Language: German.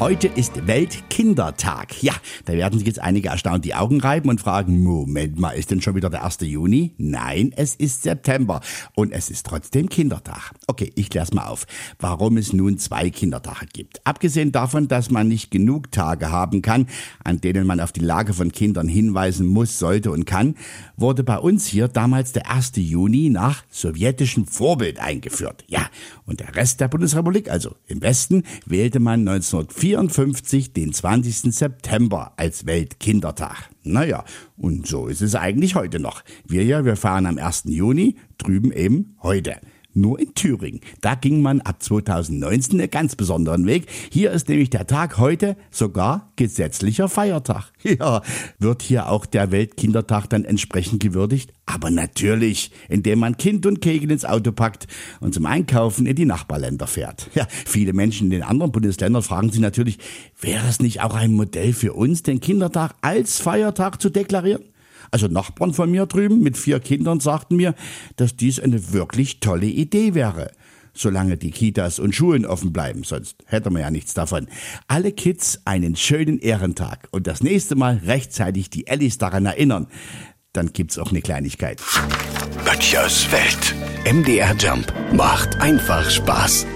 Heute ist Weltkindertag. Ja, da werden sich jetzt einige erstaunt die Augen reiben und fragen, Moment mal, ist denn schon wieder der 1. Juni? Nein, es ist September und es ist trotzdem Kindertag. Okay, ich klär's mal auf, warum es nun zwei Kindertage gibt. Abgesehen davon, dass man nicht genug Tage haben kann, an denen man auf die Lage von Kindern hinweisen muss, sollte und kann, wurde bei uns hier damals der 1. Juni nach sowjetischem Vorbild eingeführt. Ja, und der Rest der Bundesrepublik, also im Westen, wählte man 1904 1954 den 20. September als Weltkindertag. Naja, und so ist es eigentlich heute noch. Wir ja, wir fahren am 1. Juni, drüben eben heute nur in Thüringen. Da ging man ab 2019 einen ganz besonderen Weg. Hier ist nämlich der Tag heute sogar gesetzlicher Feiertag. Ja, wird hier auch der Weltkindertag dann entsprechend gewürdigt? Aber natürlich, indem man Kind und Kegel ins Auto packt und zum Einkaufen in die Nachbarländer fährt. Ja, viele Menschen in den anderen Bundesländern fragen sich natürlich, wäre es nicht auch ein Modell für uns, den Kindertag als Feiertag zu deklarieren? Also Nachbarn von mir drüben mit vier Kindern sagten mir, dass dies eine wirklich tolle Idee wäre. Solange die Kitas und Schulen offen bleiben, sonst hätte man ja nichts davon. Alle Kids einen schönen Ehrentag und das nächste Mal rechtzeitig die Ellis daran erinnern. Dann gibt's auch eine Kleinigkeit. Böttchers Welt. MDR Jump macht einfach Spaß.